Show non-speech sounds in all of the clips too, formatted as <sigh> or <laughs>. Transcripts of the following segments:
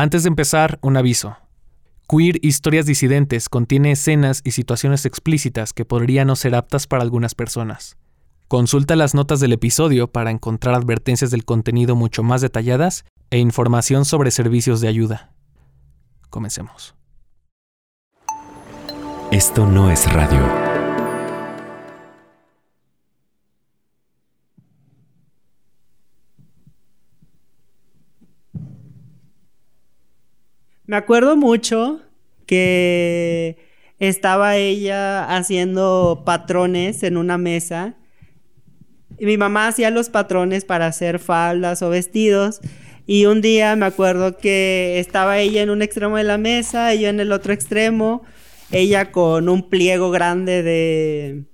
Antes de empezar, un aviso. Queer Historias Disidentes contiene escenas y situaciones explícitas que podrían no ser aptas para algunas personas. Consulta las notas del episodio para encontrar advertencias del contenido mucho más detalladas e información sobre servicios de ayuda. Comencemos. Esto no es radio. Me acuerdo mucho que estaba ella haciendo patrones en una mesa. Y mi mamá hacía los patrones para hacer faldas o vestidos. Y un día me acuerdo que estaba ella en un extremo de la mesa y yo en el otro extremo. Ella con un pliego grande de,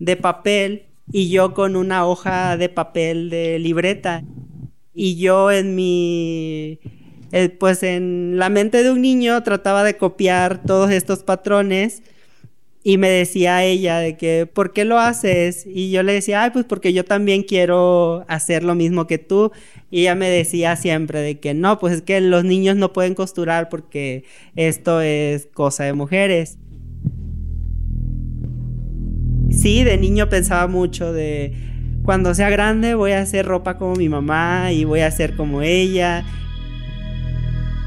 de papel y yo con una hoja de papel de libreta. Y yo en mi eh, pues en la mente de un niño trataba de copiar todos estos patrones y me decía ella de que, ¿por qué lo haces? Y yo le decía, ay, pues porque yo también quiero hacer lo mismo que tú. Y ella me decía siempre de que no, pues es que los niños no pueden costurar porque esto es cosa de mujeres. Sí, de niño pensaba mucho de, cuando sea grande voy a hacer ropa como mi mamá y voy a ser como ella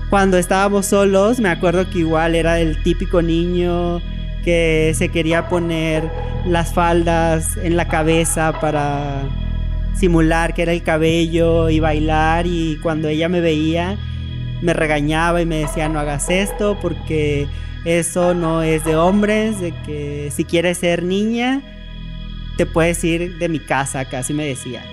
cuando estábamos solos, me acuerdo que igual era el típico niño que se quería poner las faldas en la cabeza para simular que era el cabello y bailar y cuando ella me veía me regañaba y me decía no hagas esto porque eso no es de hombres, de que si quieres ser niña te puedes ir de mi casa, casi me decía.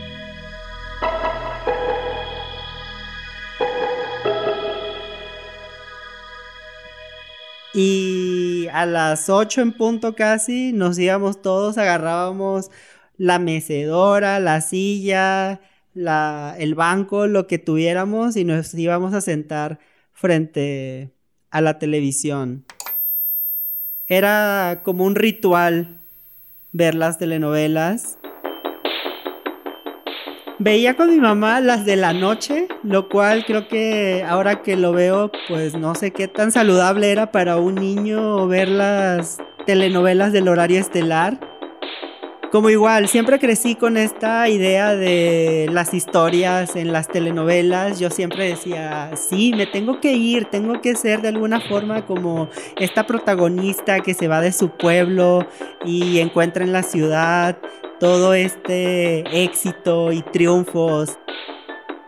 Y a las 8 en punto casi nos íbamos todos, agarrábamos la mecedora, la silla, el banco, lo que tuviéramos y nos íbamos a sentar frente a la televisión. Era como un ritual ver las telenovelas Veía con mi mamá las de la noche, lo cual creo que ahora que lo veo, pues no sé qué tan saludable era para un niño ver las telenovelas del horario estelar. Como igual, siempre crecí con esta idea de las historias en las telenovelas. Yo siempre decía, sí, me tengo que ir, tengo que ser de alguna forma como esta protagonista que se va de su pueblo y encuentra en la ciudad todo este éxito y triunfos.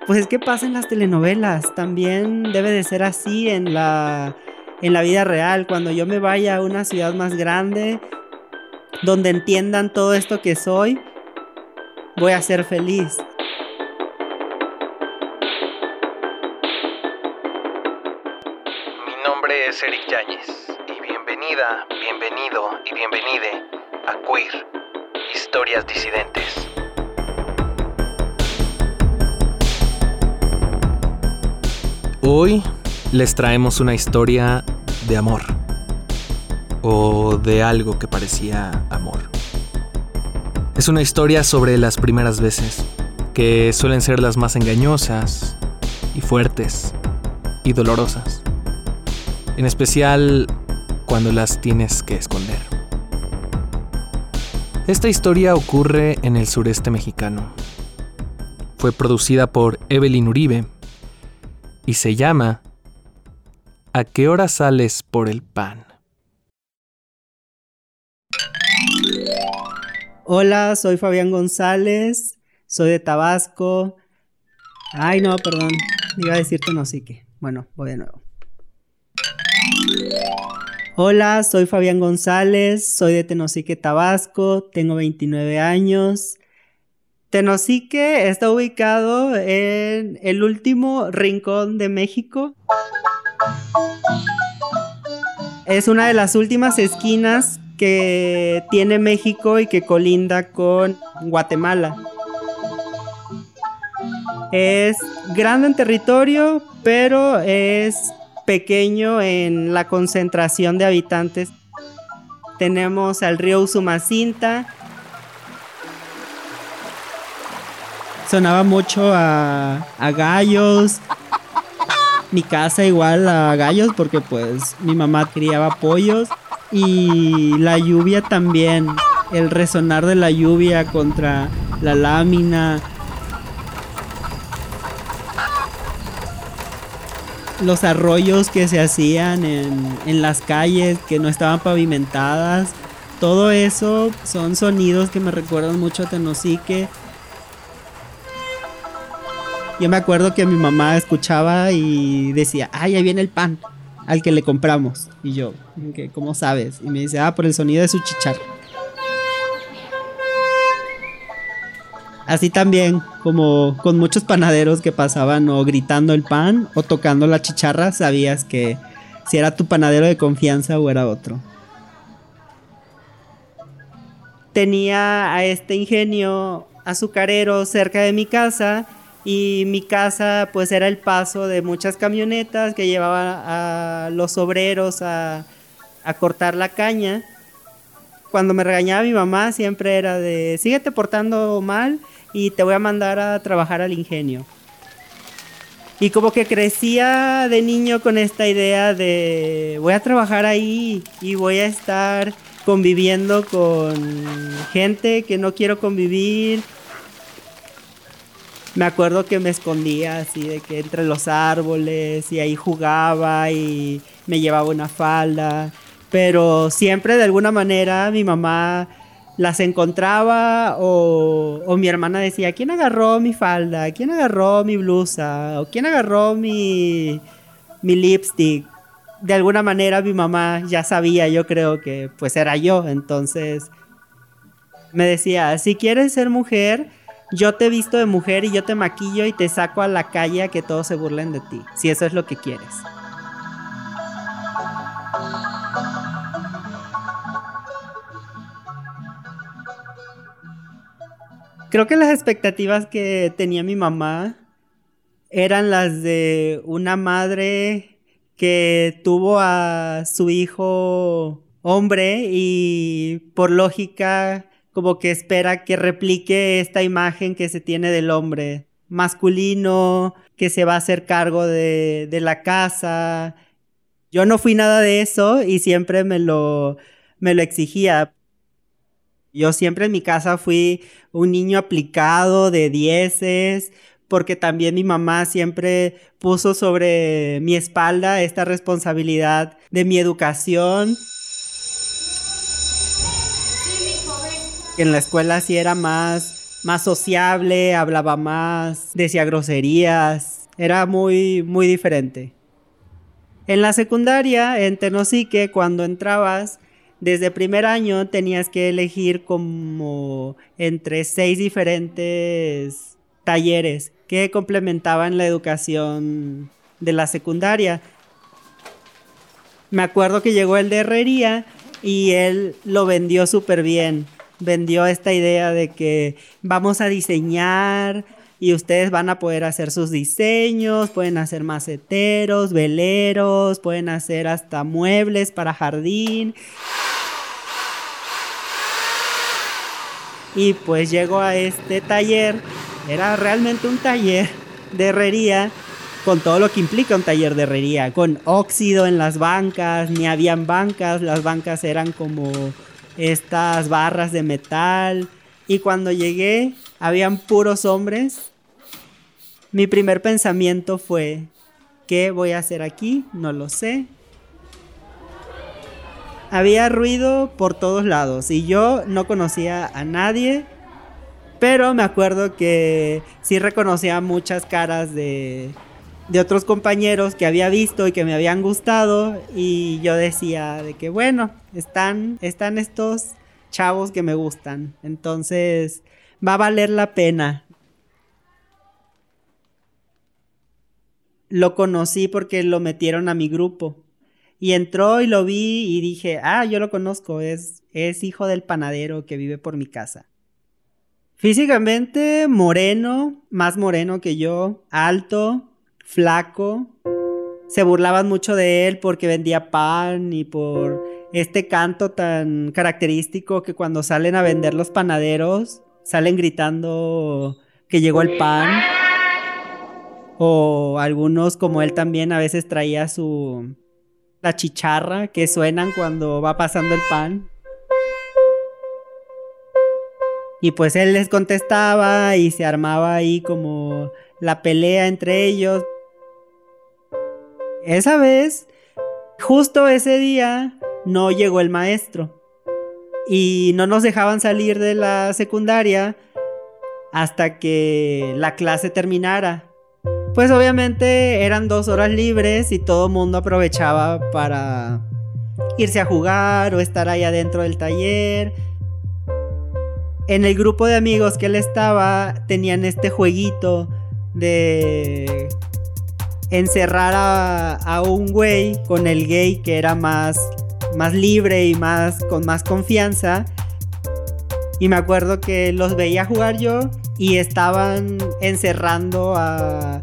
Pues es que pasa en las telenovelas, también debe de ser así en la, en la vida real. Cuando yo me vaya a una ciudad más grande, donde entiendan todo esto que soy, voy a ser feliz. Mi nombre es Eric Yáñez y bienvenida, bienvenido y bienvenide a Queer Historias disidentes. Hoy les traemos una historia de amor. O de algo que parecía amor. Es una historia sobre las primeras veces, que suelen ser las más engañosas y fuertes y dolorosas. En especial cuando las tienes que esconder. Esta historia ocurre en el sureste mexicano. Fue producida por Evelyn Uribe y se llama ¿A qué hora sales por el pan? Hola, soy Fabián González, soy de Tabasco. Ay, no, perdón, iba a decirte no, sí que. Bueno, voy de nuevo. Hola, soy Fabián González, soy de Tenosique, Tabasco, tengo 29 años. Tenosique está ubicado en el último rincón de México. Es una de las últimas esquinas que tiene México y que colinda con Guatemala. Es grande en territorio, pero es pequeño en la concentración de habitantes. Tenemos al río Usumacinta. Sonaba mucho a, gallos. mi casa igual a gallos porque pues mi mamá criaba pollos y la lluvia también, el resonar de la lluvia contra la lámina. Los arroyos que se hacían en, en las calles que no estaban pavimentadas. Todo eso son sonidos que me recuerdan mucho a Tenosique yo me acuerdo que mi mamá escuchaba y decía, ay, ahí viene el pan al que le compramos. Y yo, ¿cómo sabes? Y me dice, ah, por el sonido de su chicharra. Así también, como con muchos panaderos que pasaban o gritando el pan o tocando la chicharra, sabías que si era tu panadero de confianza o era otro. Tenía a este ingenio azucarero cerca de mi casa y mi casa pues era el paso de muchas camionetas que llevaban a los obreros a, cortar la caña. Cuando me regañaba mi mamá siempre era de síguete portando mal y te voy a mandar a trabajar al ingenio. Y como que crecía de niño con esta idea de voy a trabajar ahí y voy a estar conviviendo con gente que no quiero convivir me acuerdo que me escondía así de que entre los árboles y ahí jugaba y me llevaba una falda. Pero siempre de alguna manera mi mamá las encontraba o, o, mi hermana decía, ¿quién agarró mi falda? ¿Quién agarró mi blusa? ¿O quién agarró mi, mi lipstick? De alguna manera mi mamá ya sabía, yo creo que pues era yo. Entonces me decía, si quieres ser mujer, yo te visto de mujer y yo te maquillo y te saco a la calle a que todos se burlen de ti, si eso es lo que quieres. Creo que las expectativas que tenía mi mamá eran las de una madre que tuvo a su hijo hombre y por lógica como que espera que replique esta imagen que se tiene del hombre masculino, que se va a hacer cargo de, la casa. Yo no fui nada de eso y siempre me lo, me lo exigía. Yo siempre en mi casa fui un niño aplicado de dieces, porque también mi mamá siempre puso sobre mi espalda esta responsabilidad de mi educación. en la escuela sí era más, más sociable, hablaba más, decía groserías, era muy, muy diferente. En la secundaria, en Tenosique, cuando entrabas, desde primer año tenías que elegir como entre seis diferentes talleres que complementaban la educación de la secundaria. Me acuerdo que llegó el de herrería y él lo vendió súper bien vendió esta idea de que vamos a diseñar y ustedes van a poder hacer sus diseños, pueden hacer maceteros, veleros, pueden hacer hasta muebles para jardín. Y pues llego a este taller, era realmente un taller de herrería con todo lo que implica un taller de herrería, con óxido en las bancas, ni habían bancas, las bancas eran como estas barras de metal. Y cuando llegué, habían puros hombres. Mi primer pensamiento fue, ¿qué voy a hacer aquí? No lo sé. Había ruido por todos lados y yo no conocía a nadie, pero me acuerdo que sí reconocía muchas caras de, de otros compañeros que había visto y que me habían gustado y yo decía de que bueno, están, están estos chavos que me gustan, entonces va a valer la pena. Lo conocí porque lo metieron a mi grupo y entró y lo vi y dije, ah, yo lo conozco, es, es hijo del panadero que vive por mi casa. Físicamente moreno, más moreno que yo, alto, flaco. Se burlaban mucho de él porque vendía pan y por este canto tan característico que cuando salen a vender los panaderos salen gritando que llegó el pan. O algunos como él también a veces traía su... La chicharra que suenan cuando va pasando el pan. Y pues él les contestaba y se armaba ahí como la pelea entre ellos. Esa vez, justo ese día, no llegó el maestro. Y no nos dejaban salir de la secundaria hasta que la clase terminara. Pues obviamente eran dos horas libres y todo el mundo aprovechaba para irse a jugar o estar ahí adentro del taller. En el grupo de amigos que él estaba tenían este jueguito de encerrar a, un güey con el gay que era más, más libre y más con más confianza. Y me acuerdo que los veía jugar yo y estaban encerrando a,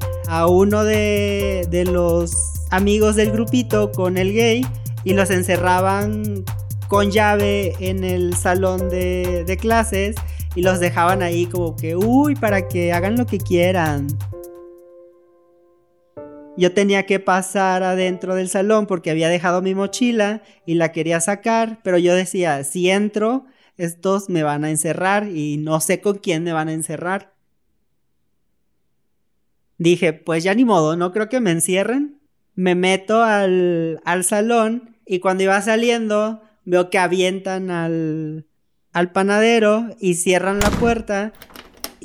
uno de, de los amigos del grupito con el gay y los encerraban con llave en el salón de, de, clases y los dejaban ahí como que, uy, para que hagan lo que quieran. Yo tenía que pasar adentro del salón porque había dejado mi mochila y la quería sacar, pero yo decía, si entro, estos me van a encerrar y no sé con quién me van a encerrar dije, pues ya ni modo, no creo que me encierren. Me meto al, al salón y cuando iba saliendo veo que avientan al, al panadero y cierran la puerta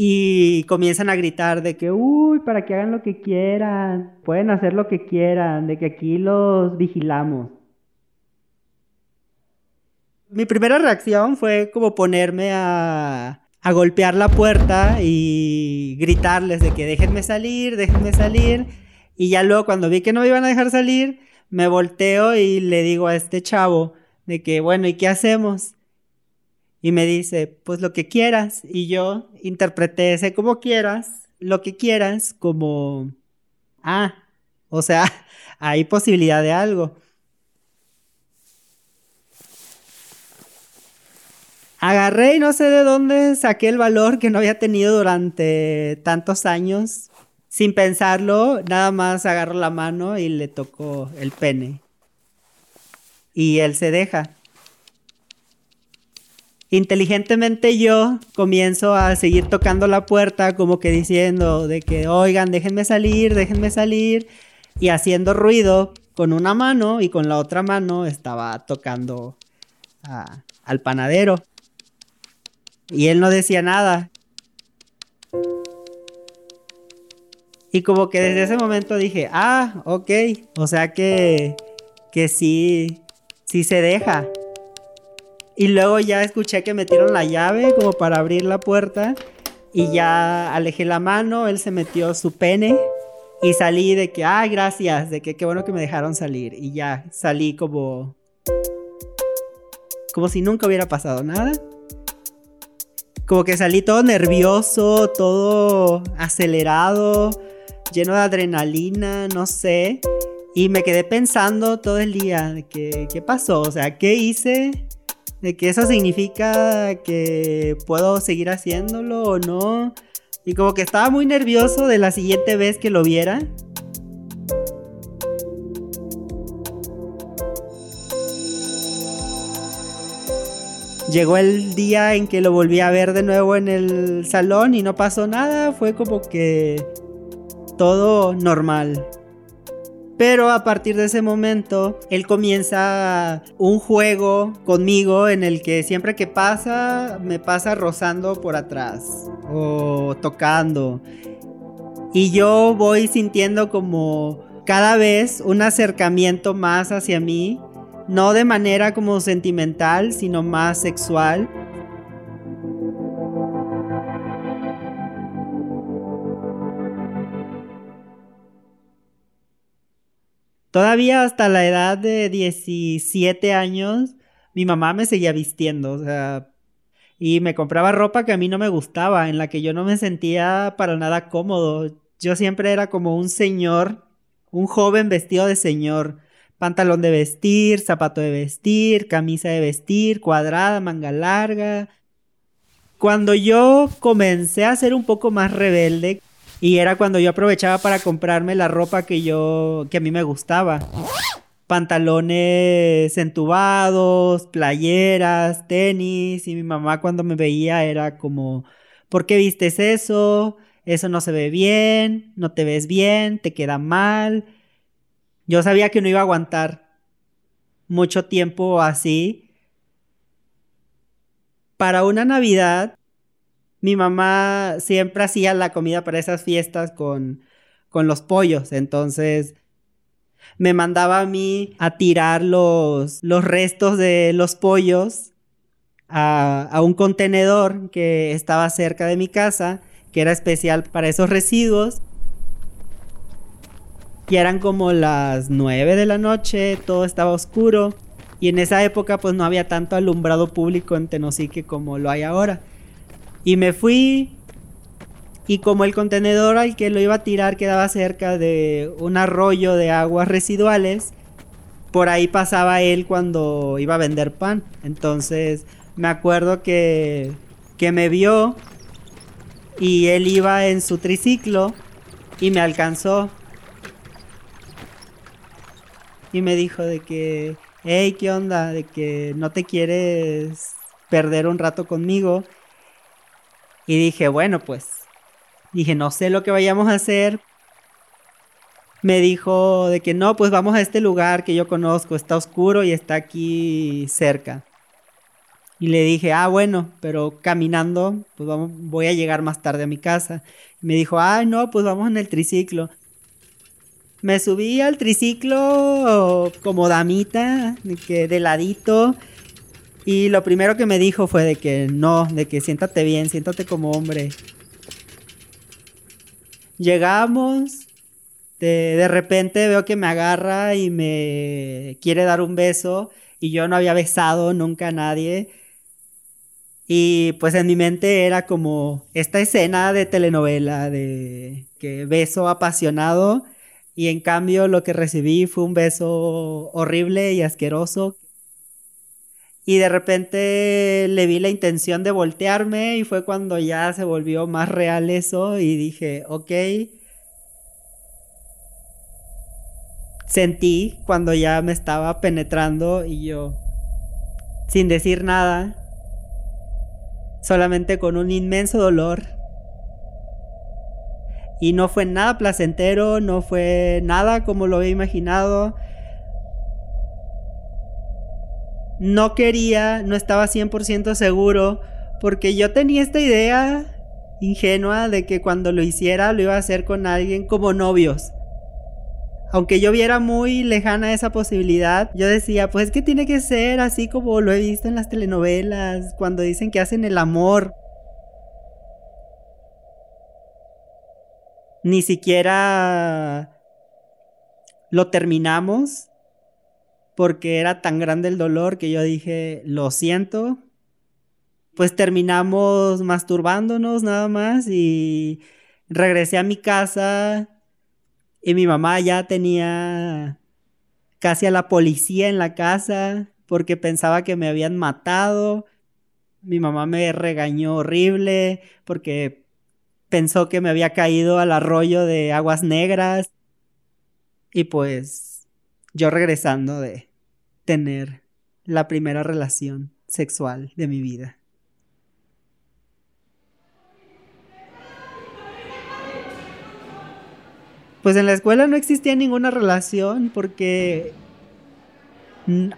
y comienzan a gritar de que, uy, para que hagan lo que quieran, pueden hacer lo que quieran, de que aquí los vigilamos. Mi primera reacción fue como ponerme a, a golpear la puerta y gritarles de que déjenme salir, déjenme salir. Y ya luego cuando vi que no me iban a dejar salir, me volteo y le digo a este chavo de que, bueno, ¿y qué hacemos? Y me dice, pues lo que quieras. Y yo interpreté ese como quieras, lo que quieras, como, ah, o sea, <laughs> hay posibilidad de algo. Agarré y no sé de dónde saqué el valor que no había tenido durante tantos años. Sin pensarlo, nada más agarro la mano y le toco el pene. Y él se deja. Inteligentemente yo comienzo a seguir tocando la puerta como que diciendo de que, oigan, déjenme salir, déjenme salir. Y haciendo ruido con una mano y con la otra mano estaba tocando al panadero. Y él no decía nada. Y como que desde ese momento dije, ah, ok, o sea que, que sí, sí se deja. Y luego ya escuché que metieron la llave como para abrir la puerta y ya alejé la mano, él se metió su pene y salí de que, ah, gracias, de que qué bueno que me dejaron salir. Y ya salí como, como si nunca hubiera pasado nada como que salí todo nervioso, todo acelerado, lleno de adrenalina, no sé. Y me quedé pensando todo el día de que, qué pasó, o sea, qué hice, de que eso significa que puedo seguir haciéndolo o no. Y como que estaba muy nervioso de la siguiente vez que lo viera. Llegó el día en que lo volví a ver de nuevo en el salón y no pasó nada, fue como que todo normal. Pero a partir de ese momento, él comienza un juego conmigo en el que siempre que pasa, me pasa rozando por atrás o tocando. Y yo voy sintiendo como cada vez un acercamiento más hacia mí no de manera como sentimental, sino más sexual. Todavía hasta la edad de 17 años, mi mamá me seguía vistiendo, o sea, y me compraba ropa que a mí no me gustaba, en la que yo no me sentía para nada cómodo. Yo siempre era como un señor, un joven vestido de señor pantalón de vestir, zapato de vestir, camisa de vestir, cuadrada, manga larga. Cuando yo comencé a ser un poco más rebelde, Y era cuando yo aprovechaba para comprarme la ropa que yo, que a mí me gustaba. Pantalones entubados, playeras, tenis. Y mi mamá cuando me veía era como, ¿por qué vistes eso? Eso no se ve bien, no te ves bien, te queda mal. Yo sabía que no iba a aguantar mucho tiempo así. Para una Navidad mi mamá siempre hacía la comida para esas fiestas con, con los pollos. Entonces me mandaba a mí a tirar los, los restos de los pollos a, a, un contenedor que estaba cerca de mi casa, que era especial para esos residuos. Y eran como las 9 de la noche, todo estaba oscuro. Y en esa época pues no había tanto alumbrado público en Tenosique como lo hay ahora. Y me fui. Y como el contenedor al que lo iba a tirar quedaba cerca de un arroyo de aguas residuales, por ahí pasaba él cuando iba a vender pan. Entonces me acuerdo que, que me vio y él iba en su triciclo y me alcanzó. Y me dijo de que, hey, ¿qué onda? De que no te quieres perder un rato conmigo. Y dije, bueno, pues, dije, no sé lo que vayamos a hacer. Me dijo de que no, pues vamos a este lugar que yo conozco, está oscuro y está aquí cerca. Y le dije, ah, bueno, pero caminando, pues voy a llegar más tarde a mi casa. Y me dijo, ah, no, pues vamos en el triciclo. Me subí al triciclo como damita, que de ladito, y lo primero que me dijo fue de que no, de que siéntate bien, siéntate como hombre. Llegamos, de, de, repente veo que me agarra y me quiere dar un beso y yo no había besado nunca a nadie. Y pues en mi mente era como esta escena de telenovela de que beso apasionado y en cambio lo que recibí fue un beso horrible y asqueroso y de repente le vi la intención de voltearme y fue cuando ya se volvió más real eso y dije, ok. Sentí cuando ya me estaba penetrando y yo, sin decir nada, solamente con un inmenso dolor. Y no fue nada placentero, no fue nada como lo había imaginado no quería, no estaba 100% seguro, porque yo tenía esta idea ingenua de que cuando lo hiciera lo iba a hacer con alguien como novios. Aunque yo viera muy lejana esa posibilidad, yo decía, pues es que tiene que ser así como lo he visto en las telenovelas, cuando dicen que hacen el amor. Ni siquiera lo terminamos porque era tan grande el dolor que yo dije, lo siento. Pues terminamos masturbándonos nada más y regresé a mi casa y mi mamá ya tenía casi a la policía en la casa porque pensaba que me habían matado. Mi mamá me regañó horrible porque pensó que me había caído al arroyo de aguas negras. Y pues yo regresando de tener la primera relación sexual de mi vida. Pues en la escuela no existía ninguna relación porque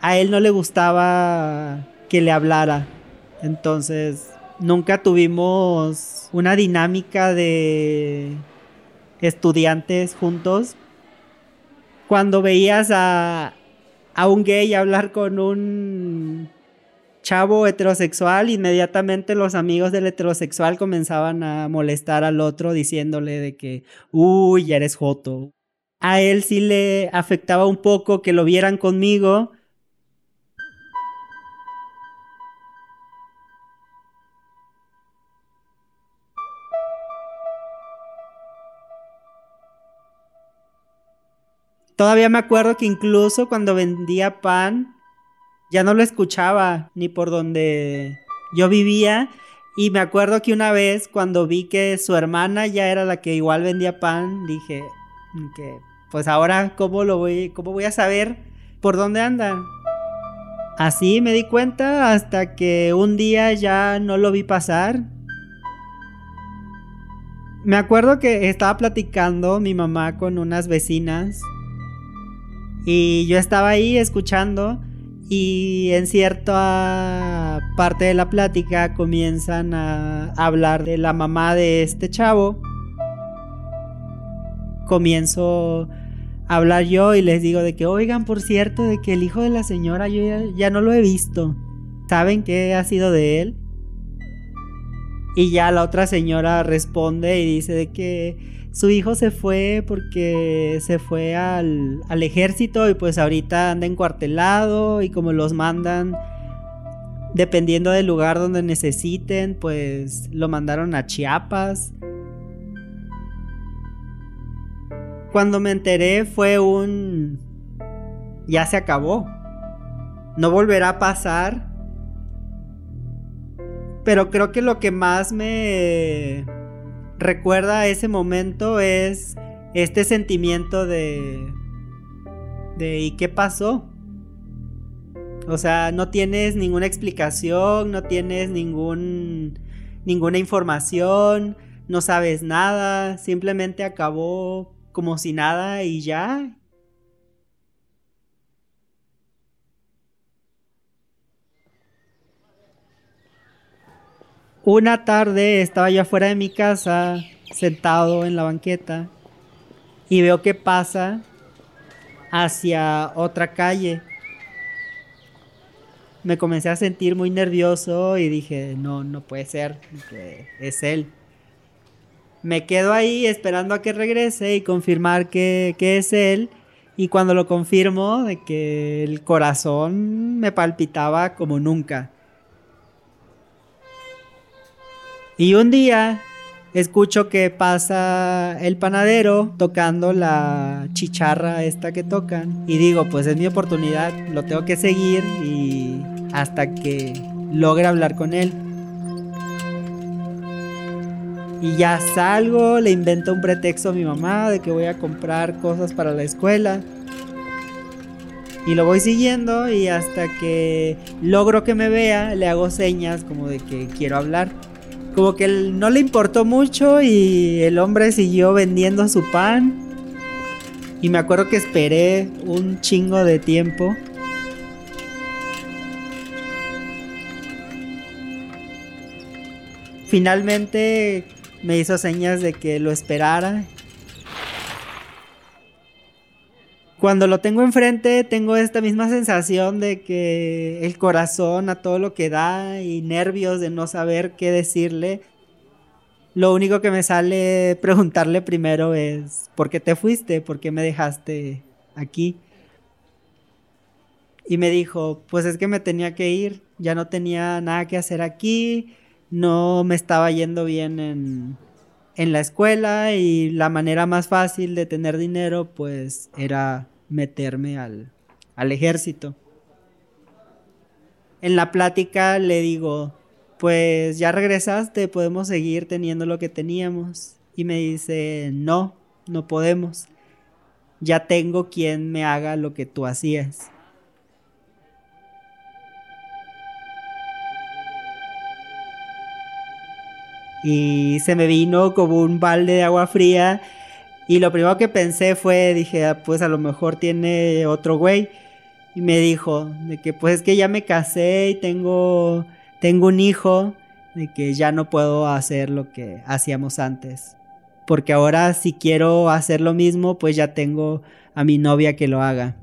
a él no le gustaba que le hablara. Entonces, nunca tuvimos una dinámica de estudiantes juntos cuando veías a, a un gay hablar con un chavo heterosexual, inmediatamente los amigos del heterosexual comenzaban a molestar al otro diciéndole de que, uy, ya eres joto. A él sí le afectaba un poco que lo vieran conmigo Todavía me acuerdo que incluso cuando vendía pan, ya no lo escuchaba ni por donde yo vivía Y me acuerdo que una vez cuando vi que su hermana ya era la que igual vendía pan, dije que pues ahora cómo lo voy, cómo voy a saber por dónde anda. Así me di cuenta hasta que un día ya no lo vi pasar. Me acuerdo que estaba platicando mi mamá con unas vecinas y yo estaba ahí escuchando y en cierta parte de la plática comienzan a hablar de la mamá de este chavo. Comienzo a hablar yo y les digo de que, oigan, por cierto, de que el hijo de la señora yo ya, no lo he visto. ¿Saben qué ha sido de él? Y ya la otra señora responde y dice de que su hijo se fue porque se fue al, ejército y pues ahorita anda encuartelado y como los mandan dependiendo del lugar donde necesiten, pues lo mandaron a Chiapas. Cuando me enteré fue un... ya se acabó. No volverá a pasar. Pero creo que lo que más me recuerda ese momento es este sentimiento de... de ¿y qué pasó? O sea, no tienes ninguna explicación, no tienes ningún ninguna información, no sabes nada, simplemente acabó como si nada y ya. Una tarde estaba yo afuera de mi casa, sentado en la banqueta, y veo que pasa hacia otra calle. Me comencé a sentir muy nervioso y dije, no, no puede ser, es él. Me quedo ahí esperando a que regrese y confirmar que, que es él. Y cuando lo confirmo, de que el corazón me palpitaba como nunca. Y un día escucho que pasa el panadero tocando la chicharra esta que tocan. Y digo, pues es mi oportunidad, lo tengo que seguir y hasta que logre hablar con él. Y ya salgo, le invento un pretexto a mi mamá de que voy a comprar cosas para la escuela. Y lo voy siguiendo y hasta que logro que me vea, le hago señas como de que quiero hablar como que no le importó mucho y el hombre siguió vendiendo su pan. Y me acuerdo que esperé un chingo de tiempo. Finalmente me hizo señas de que lo esperara cuando lo tengo enfrente tengo esta misma sensación de que el corazón a todo lo que da y nervios de no saber qué decirle. Lo único que me sale preguntarle primero es, ¿por qué te fuiste? ¿Por qué me dejaste aquí? Y me dijo, pues es que me tenía que ir, ya no tenía nada que hacer aquí, no me estaba yendo bien en, en la escuela y la manera más fácil de tener dinero pues era meterme al, al ejército. En la plática le digo, pues ya regresaste, podemos seguir teniendo lo que teníamos. Y me dice, no, no podemos. Ya tengo quien me haga lo que tú hacías. Y se me vino como un balde de agua fría y lo primero que pensé fue, dije, ah, pues a lo mejor tiene otro güey. Y me dijo, de que pues es que ya me casé y tengo, tengo un hijo, de que ya no puedo hacer lo que hacíamos antes. Porque ahora si quiero hacer lo mismo, pues ya tengo a mi novia que lo haga.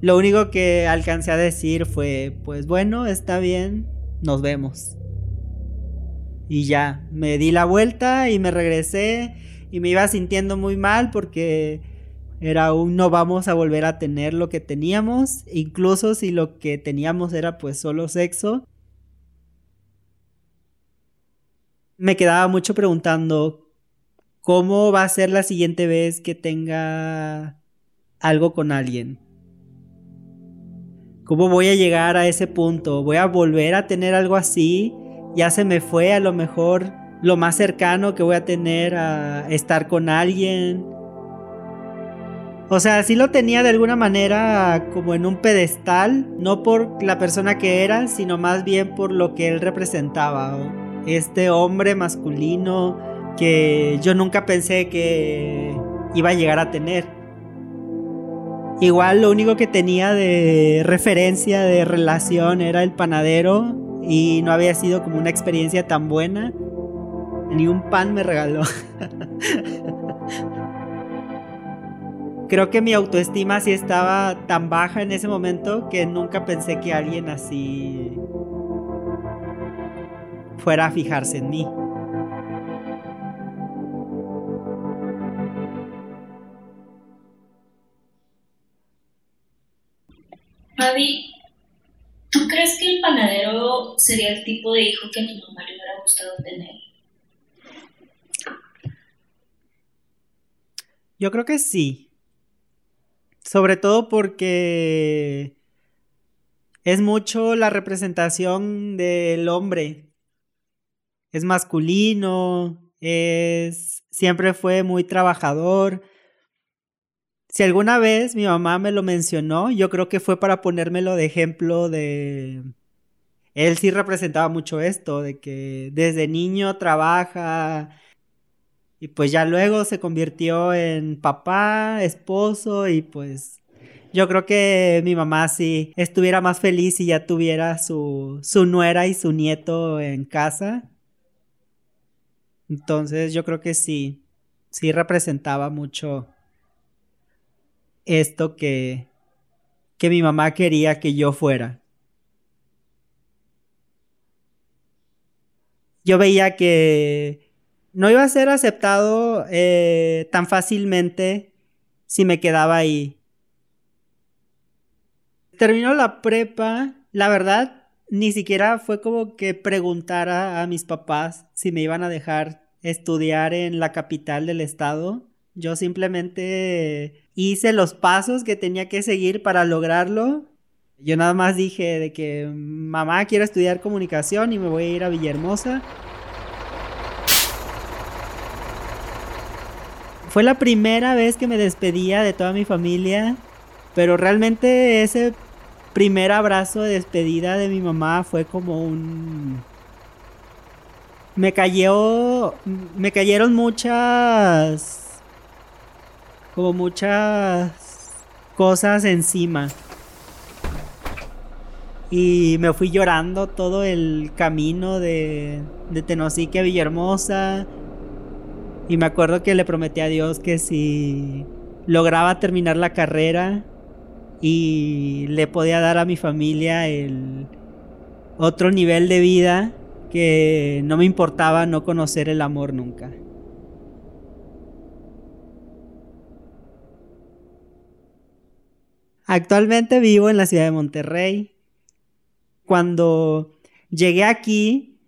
Lo único que alcancé a decir fue, pues bueno, está bien, nos vemos. Y ya, me di la vuelta y me regresé y me iba sintiendo muy mal porque era un no vamos a volver a tener lo que teníamos, incluso si lo que teníamos era pues solo sexo. Me quedaba mucho preguntando cómo va a ser la siguiente vez que tenga algo con alguien. ¿Cómo voy a llegar a ese punto? ¿Voy a volver a tener algo así? Ya se me fue a lo mejor lo más cercano que voy a tener a estar con alguien. O sea, sí lo tenía de alguna manera como en un pedestal, no por la persona que era, sino más bien por lo que él representaba. Este hombre masculino que yo nunca pensé que iba a llegar a tener. Igual lo único que tenía de referencia, de relación, era el panadero y no había sido como una experiencia tan buena. Ni un pan me regaló. <laughs> creo que mi autoestima sí estaba tan baja en ese momento que nunca pensé que alguien así fuera a fijarse en mí. Mavi, ¿tú crees que el panadero sería el tipo de hijo que a tu mamá le hubiera gustado tener? Yo creo que sí. Sobre todo porque es mucho la representación del hombre. Es masculino, es siempre fue muy trabajador. Si alguna vez mi mamá me lo mencionó, yo creo que fue para ponérmelo de ejemplo de él sí representaba mucho esto de que desde niño trabaja, y pues ya luego se convirtió en papá, esposo y pues yo creo que mi mamá sí estuviera más feliz si ya tuviera su, su nuera y su nieto en casa. Entonces yo creo que sí, sí representaba mucho esto que, que mi mamá quería que yo fuera. Yo veía que no iba a ser aceptado eh, tan fácilmente si me quedaba ahí. Terminó la prepa, la verdad, ni siquiera fue como que preguntara a mis papás si me iban a dejar estudiar en la capital del estado. Yo simplemente hice los pasos que tenía que seguir para lograrlo. Yo nada más dije de que mamá quiero estudiar comunicación y me voy a ir a Villahermosa. Fue la primera vez que me despedía de toda mi familia, pero realmente ese primer abrazo de despedida de mi mamá fue como un me cayó me cayeron muchas como muchas cosas encima y me fui llorando todo el camino de, de Tenosique a Villahermosa y me acuerdo que le prometí a Dios que si lograba terminar la carrera y le podía dar a mi familia el otro nivel de vida que no me importaba no conocer el amor nunca. Actualmente vivo en la ciudad de Monterrey. Cuando llegué aquí,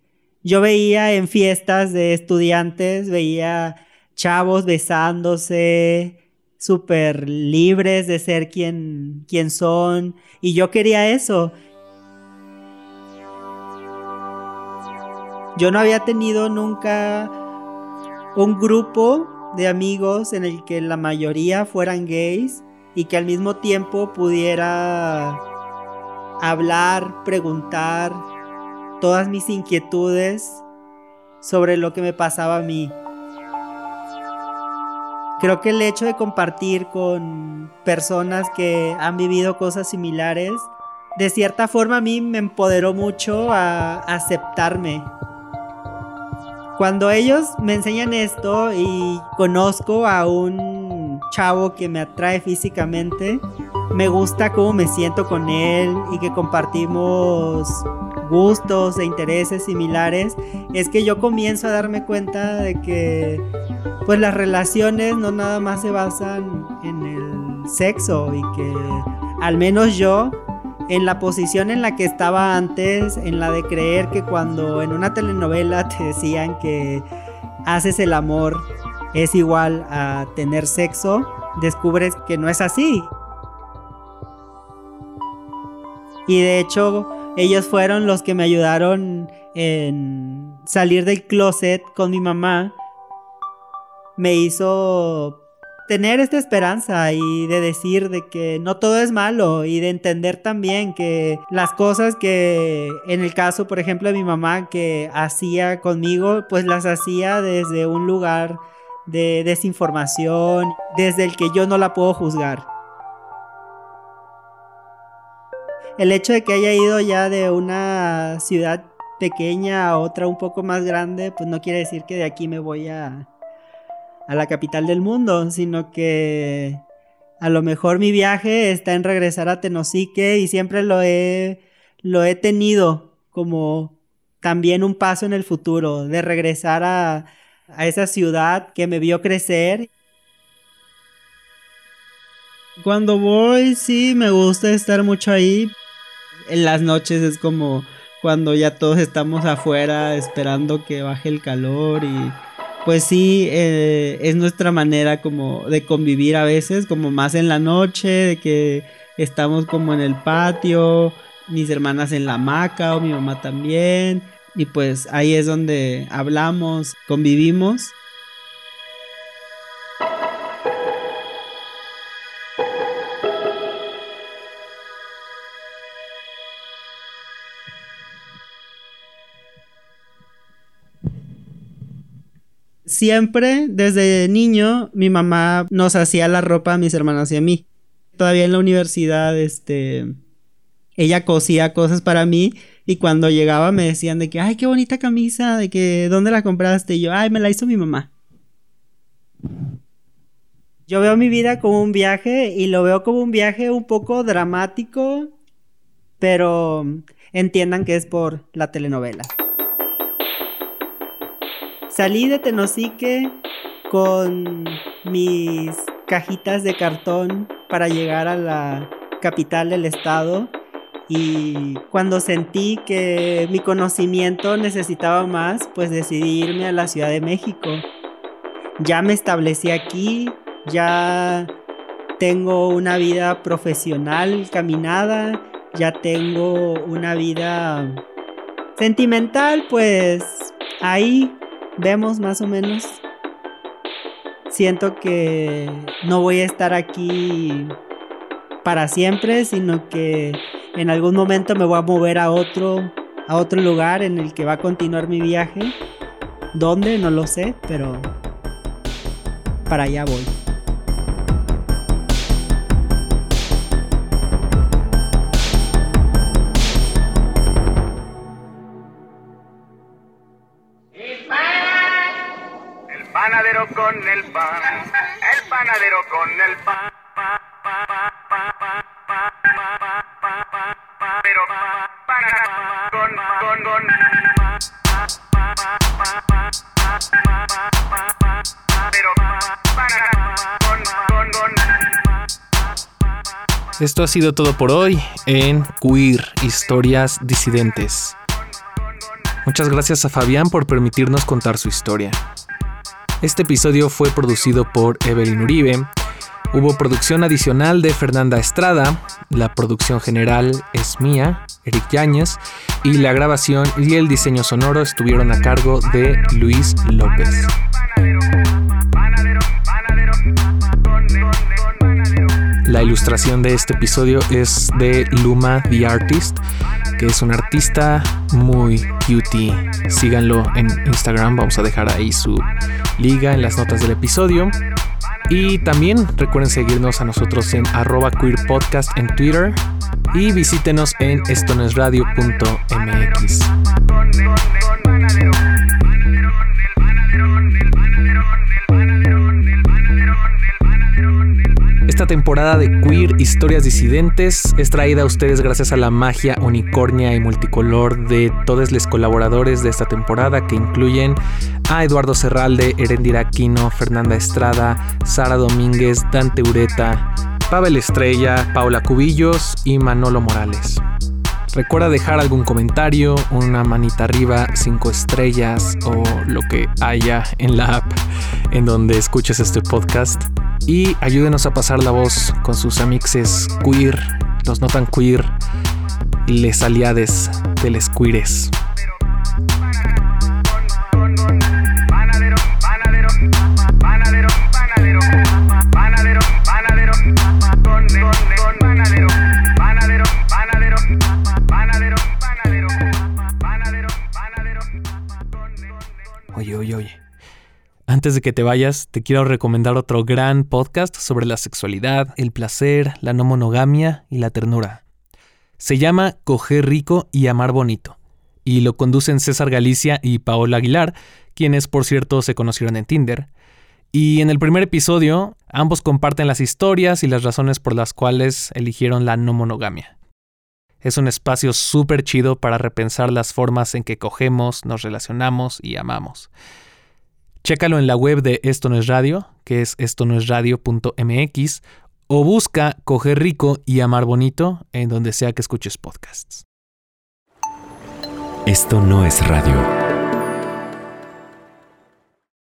yo veía en fiestas de estudiantes, veía chavos besándose, súper libres de ser quien, quien son, y yo quería eso. Yo no había tenido nunca un grupo de amigos en el que la mayoría fueran gays y que al mismo tiempo pudiera hablar, preguntar, todas mis inquietudes sobre lo que me pasaba a mí. Creo que el hecho de compartir con personas que han vivido cosas similares, de cierta forma a mí me empoderó mucho a aceptarme. Cuando ellos me enseñan esto y conozco a un chavo que me atrae físicamente, me gusta cómo me siento con él y que compartimos gustos e intereses similares, es que yo comienzo a darme cuenta de que pues las relaciones no nada más se basan en el sexo y que al menos yo en la posición en la que estaba antes, en la de creer que cuando en una telenovela te decían que haces el amor es igual a tener sexo, descubres que no es así. Y de hecho, ellos fueron los que me ayudaron en salir del closet con mi mamá. Me hizo tener esta esperanza y de decir de que no todo es malo y de entender también que las cosas que en el caso por ejemplo de mi mamá que hacía conmigo pues las hacía desde un lugar de desinformación desde el que yo no la puedo juzgar. El hecho de que haya ido ya de una ciudad pequeña a otra un poco más grande pues no quiere decir que de aquí me voy a a la capital del mundo, sino que a lo mejor mi viaje está en regresar a Tenosique y siempre lo he, lo he tenido como también un paso en el futuro, de regresar a, a esa ciudad que me vio crecer. Cuando voy, sí, me gusta estar mucho ahí. En las noches es como cuando ya todos estamos afuera esperando que baje el calor y pues sí, eh, es nuestra manera como de convivir a veces, como más en la noche, de que estamos como en el patio, mis hermanas en la hamaca o mi mamá también, y pues ahí es donde hablamos, convivimos. siempre, desde niño, mi mamá nos hacía la ropa a mis hermanas y a mí. Todavía en la universidad, este, ella cosía cosas para mí y cuando llegaba me decían de que, ay, qué bonita camisa, de que, ¿dónde la compraste? Y yo, ay, me la hizo mi mamá. Yo veo mi vida como un viaje y lo veo como un viaje un poco dramático, pero entiendan que es por la telenovela. Salí de Tenosique con mis cajitas de cartón para llegar a la capital del estado y cuando sentí que mi conocimiento necesitaba más, pues decidí irme a la Ciudad de México. Ya me establecí aquí, ya tengo una vida profesional caminada, ya tengo una vida sentimental, pues ahí vemos más o menos. Siento que no voy a estar aquí para siempre, sino que en algún momento me voy a mover a otro a otro lugar en el que va a continuar mi viaje. ¿Dónde? No lo sé, pero para allá voy. con el pan, el panadero con el pan. Esto ha sido todo por hoy en Queer, Historias Disidentes. Muchas gracias a Fabián por permitirnos contar su historia. Este episodio fue producido por Evelyn Uribe. Hubo producción adicional de Fernanda Estrada, la producción general es mía, Eric Yáñez, y la grabación y el diseño sonoro estuvieron a cargo de Luis López. Ilustración de este episodio es de Luma the Artist, que es un artista muy cutie. Síganlo en Instagram, vamos a dejar ahí su liga en las notas del episodio. Y también recuerden seguirnos a nosotros en arroba queer en Twitter y visítenos en estonesradio.mx. Esta temporada de Queer Historias Disidentes es traída a ustedes gracias a la magia unicornia y multicolor de todos los colaboradores de esta temporada que incluyen a Eduardo Serralde, Erendira Aquino, Fernanda Estrada, Sara Domínguez, Dante Ureta, Pavel Estrella, Paula Cubillos y Manolo Morales. Recuerda dejar algún comentario, una manita arriba, cinco estrellas o lo que haya en la app en donde escuches este podcast y ayúdenos a pasar la voz con sus amixes queer, los no tan queer, les aliades del Squires. Panadero, Antes de que te vayas, te quiero recomendar otro gran podcast sobre la sexualidad, el placer, la no monogamia y la ternura. Se llama Coger rico y amar bonito, y lo conducen César Galicia y Paola Aguilar, quienes por cierto se conocieron en Tinder. Y en el primer episodio, ambos comparten las historias y las razones por las cuales eligieron la no monogamia. Es un espacio súper chido para repensar las formas en que cogemos, nos relacionamos y amamos. Chécalo en la web de Esto No es Radio, que es esto no es radio.mx, o busca Coger Rico y Amar Bonito en donde sea que escuches podcasts. Esto no es radio.